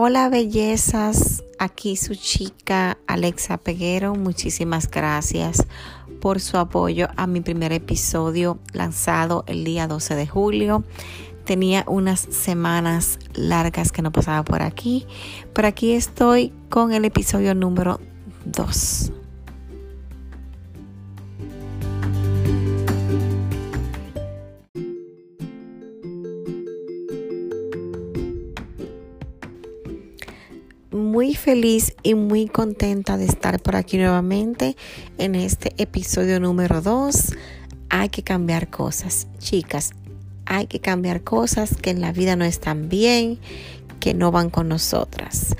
Hola bellezas, aquí su chica Alexa Peguero. Muchísimas gracias por su apoyo a mi primer episodio lanzado el día 12 de julio. Tenía unas semanas largas que no pasaba por aquí, pero aquí estoy con el episodio número 2. Muy feliz y muy contenta de estar por aquí nuevamente en este episodio número 2. Hay que cambiar cosas, chicas. Hay que cambiar cosas que en la vida no están bien, que no van con nosotras.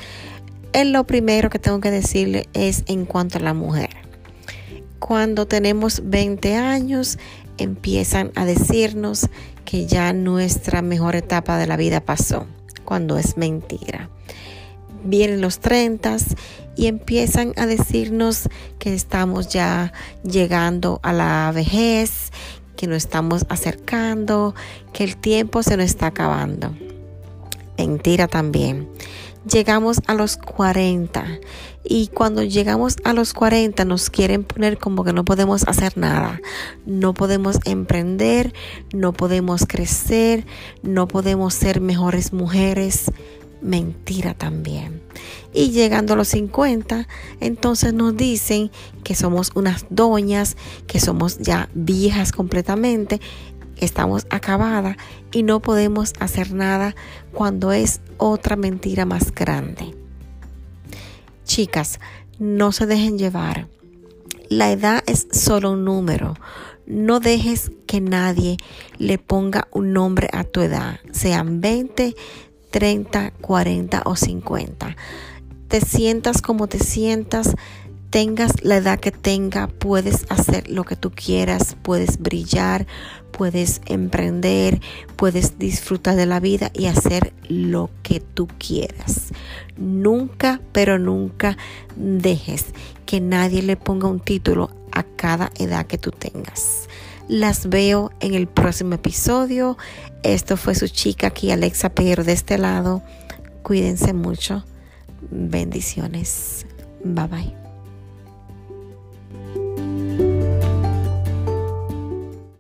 Lo primero que tengo que decirle es en cuanto a la mujer. Cuando tenemos 20 años, empiezan a decirnos que ya nuestra mejor etapa de la vida pasó, cuando es mentira vienen los 30 y empiezan a decirnos que estamos ya llegando a la vejez, que nos estamos acercando, que el tiempo se nos está acabando. Mentira también. Llegamos a los 40 y cuando llegamos a los 40 nos quieren poner como que no podemos hacer nada, no podemos emprender, no podemos crecer, no podemos ser mejores mujeres, mentira también. Y llegando a los 50, entonces nos dicen que somos unas doñas, que somos ya viejas completamente, estamos acabadas y no podemos hacer nada cuando es otra mentira más grande. Chicas, no se dejen llevar. La edad es solo un número. No dejes que nadie le ponga un nombre a tu edad, sean 20, 30, 40 o 50. Te sientas como te sientas, tengas la edad que tenga, puedes hacer lo que tú quieras, puedes brillar, puedes emprender, puedes disfrutar de la vida y hacer lo que tú quieras. Nunca, pero nunca dejes que nadie le ponga un título a cada edad que tú tengas. Las veo en el próximo episodio. Esto fue su chica aquí, Alexa Pero de este lado. Cuídense mucho. Bendiciones. Bye bye.